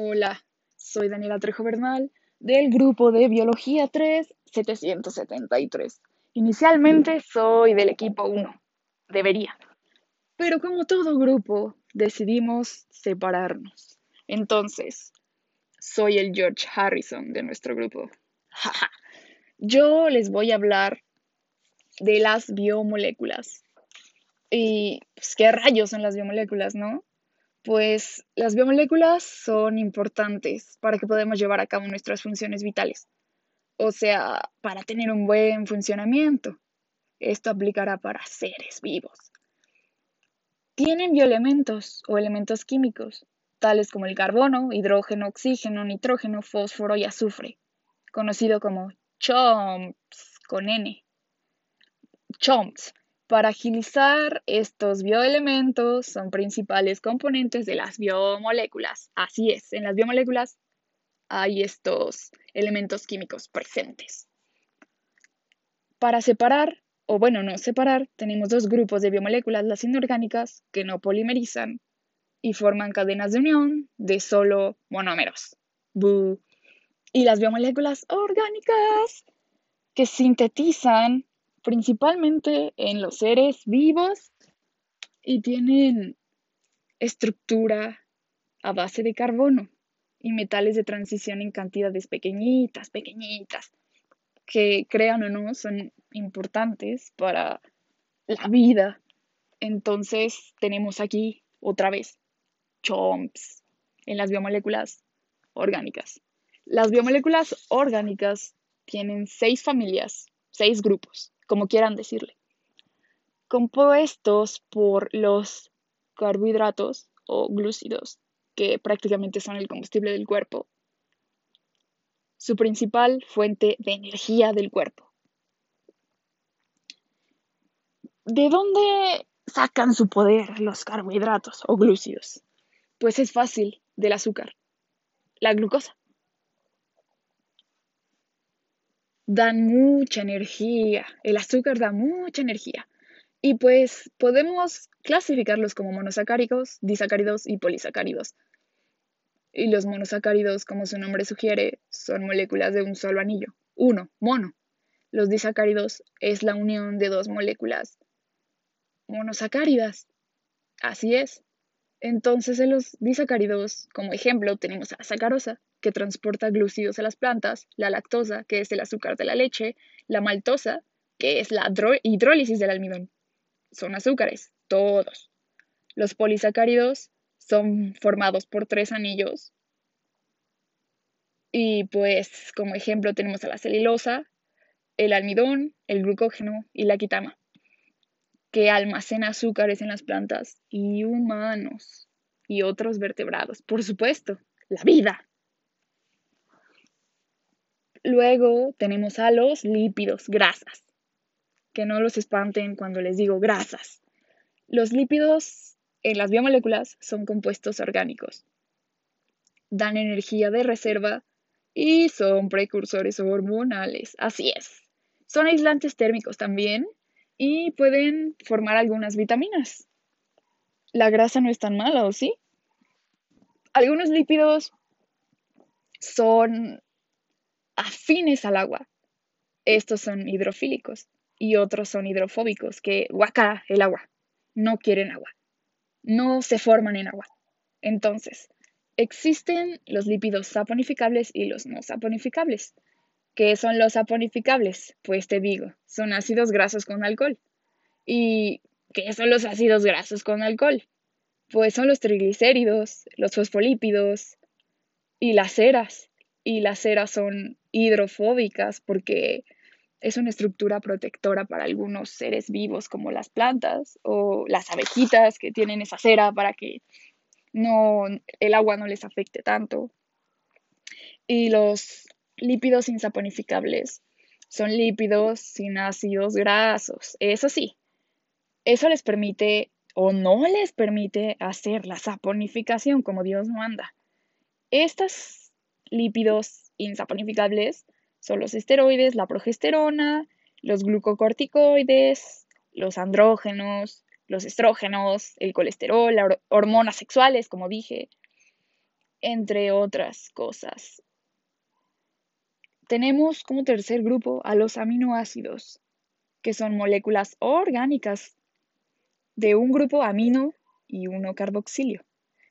Hola, soy Daniela Trejo Bernal del grupo de Biología 3 773. Inicialmente soy del equipo 1, debería. Pero como todo grupo, decidimos separarnos. Entonces, soy el George Harrison de nuestro grupo. Yo les voy a hablar de las biomoléculas. Y pues, qué rayos son las biomoléculas, ¿no? Pues las biomoléculas son importantes para que podamos llevar a cabo nuestras funciones vitales, o sea, para tener un buen funcionamiento. Esto aplicará para seres vivos. Tienen bioelementos o elementos químicos, tales como el carbono, hidrógeno, oxígeno, nitrógeno, fósforo y azufre, conocido como CHOMPS con N. CHOMPS para agilizar estos bioelementos son principales componentes de las biomoléculas. Así es, en las biomoléculas hay estos elementos químicos presentes. Para separar, o bueno, no separar, tenemos dos grupos de biomoléculas, las inorgánicas, que no polimerizan y forman cadenas de unión de solo monómeros. Y las biomoléculas orgánicas, que sintetizan principalmente en los seres vivos y tienen estructura a base de carbono y metales de transición en cantidades pequeñitas, pequeñitas, que crean o no son importantes para la vida. Entonces tenemos aquí otra vez chomps en las biomoléculas orgánicas. Las biomoléculas orgánicas tienen seis familias, seis grupos como quieran decirle, compuestos por los carbohidratos o glúcidos, que prácticamente son el combustible del cuerpo, su principal fuente de energía del cuerpo. ¿De dónde sacan su poder los carbohidratos o glúcidos? Pues es fácil, del azúcar, la glucosa. Dan mucha energía. El azúcar da mucha energía. Y pues podemos clasificarlos como monosacáridos, disacáridos y polisacáridos. Y los monosacáridos, como su nombre sugiere, son moléculas de un solo anillo. Uno, mono. Los disacáridos es la unión de dos moléculas monosacáridas. Así es. Entonces en los disacáridos, como ejemplo, tenemos a sacarosa, que transporta glúcidos a las plantas, la lactosa, que es el azúcar de la leche, la maltosa, que es la hidrólisis del almidón. Son azúcares, todos. Los polisacáridos son formados por tres anillos. Y pues como ejemplo tenemos a la celulosa, el almidón, el glucógeno y la quitama, que almacena azúcares en las plantas y humanos y otros vertebrados. Por supuesto, la vida. Luego tenemos a los lípidos, grasas. Que no los espanten cuando les digo grasas. Los lípidos en las biomoléculas son compuestos orgánicos. Dan energía de reserva y son precursores hormonales. Así es. Son aislantes térmicos también y pueden formar algunas vitaminas. La grasa no es tan mala, ¿o sí? Algunos lípidos son afines al agua. Estos son hidrofílicos y otros son hidrofóbicos, que guaca el agua, no quieren agua, no se forman en agua. Entonces, existen los lípidos saponificables y los no saponificables. ¿Qué son los saponificables? Pues te digo, son ácidos grasos con alcohol. ¿Y qué son los ácidos grasos con alcohol? Pues son los triglicéridos, los fosfolípidos y las ceras. Y las ceras son hidrofóbicas porque es una estructura protectora para algunos seres vivos como las plantas o las abejitas que tienen esa cera para que no el agua no les afecte tanto. Y los lípidos insaponificables son lípidos sin ácidos grasos. Eso sí, eso les permite o no les permite hacer la saponificación como Dios manda. Estos lípidos insaponificables son los esteroides, la progesterona, los glucocorticoides, los andrógenos, los estrógenos, el colesterol, las hormonas sexuales, como dije. entre otras cosas. Tenemos como tercer grupo a los aminoácidos, que son moléculas orgánicas de un grupo amino y uno carboxilio.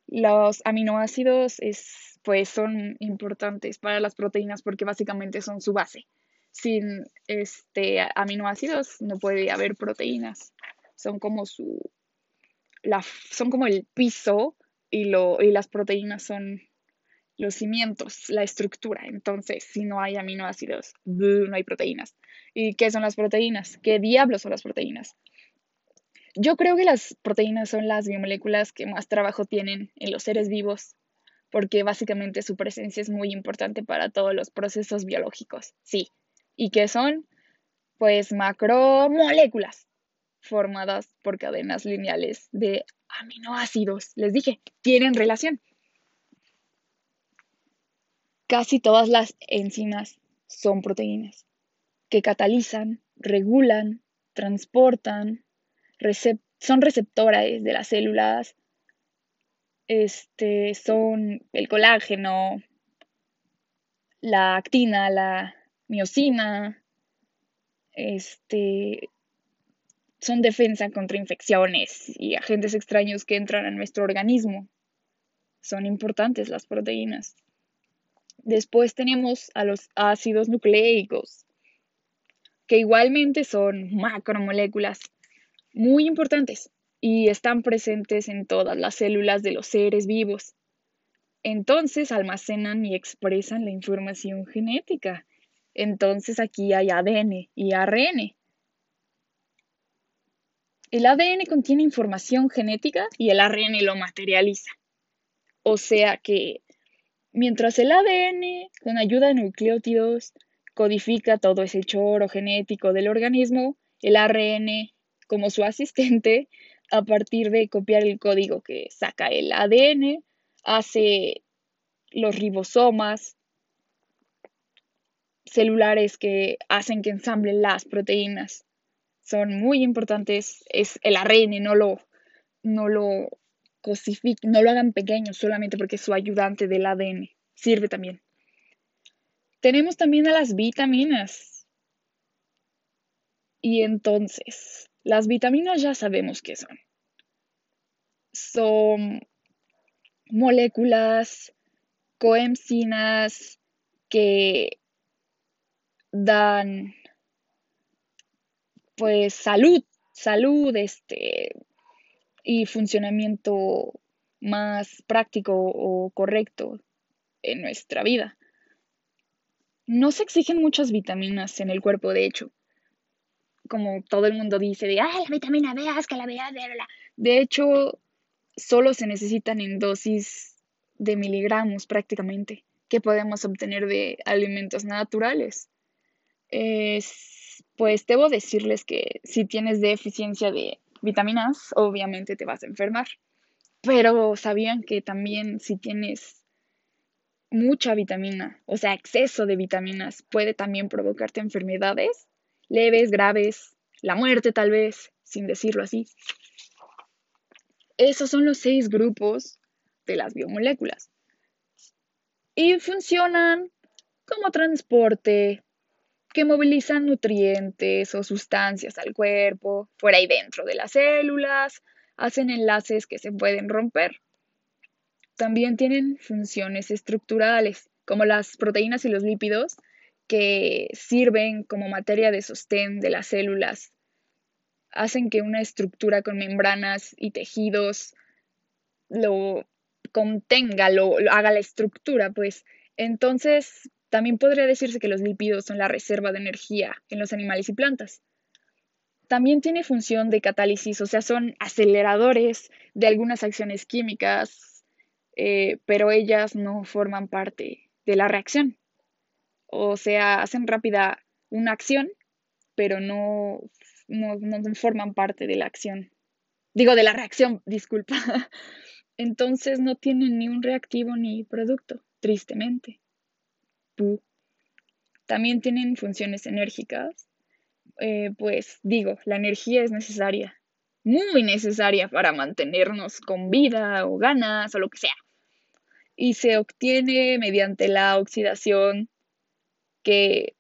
Los aminoácidos es, pues, son importantes para las proteínas porque básicamente son su base. Sin este, aminoácidos no puede haber proteínas. Son como su, la, son como el piso y, lo, y las proteínas son los cimientos, la estructura. Entonces, si no hay aminoácidos, no hay proteínas. ¿Y qué son las proteínas? ¿Qué diablos son las proteínas? Yo creo que las proteínas son las biomoléculas que más trabajo tienen en los seres vivos, porque básicamente su presencia es muy importante para todos los procesos biológicos. Sí. ¿Y qué son? Pues macromoléculas formadas por cadenas lineales de aminoácidos. Les dije, tienen relación. Casi todas las enzimas son proteínas que catalizan, regulan, transportan, son receptoras de las células, este, son el colágeno, la actina, la miocina, este, son defensa contra infecciones y agentes extraños que entran a nuestro organismo. Son importantes las proteínas. Después tenemos a los ácidos nucleicos, que igualmente son macromoléculas muy importantes y están presentes en todas las células de los seres vivos. Entonces almacenan y expresan la información genética. Entonces aquí hay ADN y ARN. El ADN contiene información genética y el ARN lo materializa. O sea que Mientras el ADN, con ayuda de nucleótidos, codifica todo ese choro genético del organismo, el ARN, como su asistente, a partir de copiar el código que saca el ADN, hace los ribosomas celulares que hacen que ensamblen las proteínas. Son muy importantes. Es el ARN, no lo, no lo no lo hagan pequeño solamente porque es su ayudante del ADN. Sirve también. Tenemos también a las vitaminas. Y entonces, las vitaminas ya sabemos qué son. Son moléculas coenzinas que dan pues salud, salud, este, y funcionamiento más práctico o correcto en nuestra vida. No se exigen muchas vitaminas en el cuerpo, de hecho. Como todo el mundo dice, de, ah, la vitamina B, es que la B, de hecho, solo se necesitan en dosis de miligramos prácticamente que podemos obtener de alimentos naturales. pues debo decirles que si tienes deficiencia de vitaminas, obviamente te vas a enfermar. Pero sabían que también si tienes mucha vitamina, o sea, exceso de vitaminas, puede también provocarte enfermedades leves, graves, la muerte tal vez, sin decirlo así. Esos son los seis grupos de las biomoléculas. Y funcionan como transporte, que movilizan nutrientes o sustancias al cuerpo, fuera y dentro de las células, hacen enlaces que se pueden romper. También tienen funciones estructurales, como las proteínas y los lípidos, que sirven como materia de sostén de las células. Hacen que una estructura con membranas y tejidos lo contenga, lo, haga la estructura, pues entonces también podría decirse que los lípidos son la reserva de energía en los animales y plantas. También tiene función de catálisis, o sea, son aceleradores de algunas acciones químicas, eh, pero ellas no forman parte de la reacción. O sea, hacen rápida una acción, pero no, no, no forman parte de la acción. Digo, de la reacción, disculpa. Entonces no tienen ni un reactivo ni producto, tristemente. También tienen funciones enérgicas. Eh, pues digo, la energía es necesaria, muy necesaria para mantenernos con vida o ganas o lo que sea. y se obtiene mediante la oxidación que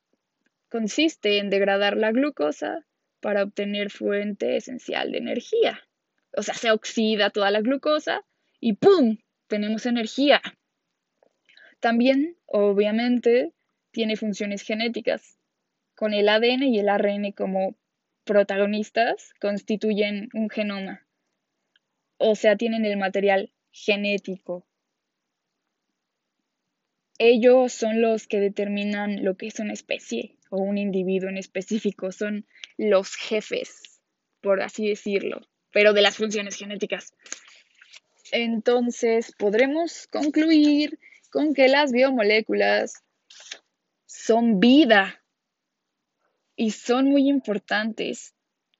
consiste en degradar la glucosa para obtener fuente esencial de energía. O sea, se oxida toda la glucosa y ¡pum! Tenemos energía. También, obviamente, tiene funciones genéticas. Con el ADN y el ARN como protagonistas, constituyen un genoma. O sea, tienen el material genético. Ellos son los que determinan lo que es una especie o un individuo en específico. Son los jefes, por así decirlo, pero de las funciones genéticas. Entonces, podremos concluir con que las biomoléculas son vida y son muy importantes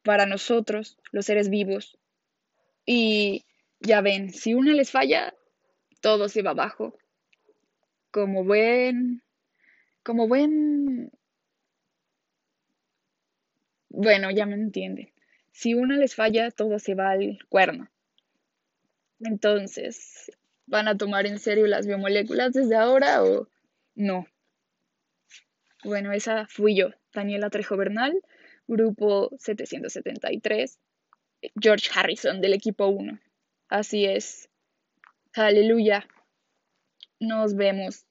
para nosotros, los seres vivos. Y ya ven, si una les falla, todo se va abajo. Como buen, como buen, bueno, ya me entienden. Si una les falla, todo se va al cuerno. Entonces, ¿van a tomar en serio las biomoléculas desde ahora o no? Bueno, esa fui yo, Daniela Trejo Bernal, grupo 773, George Harrison del equipo 1. Así es. Aleluya. Nos vemos.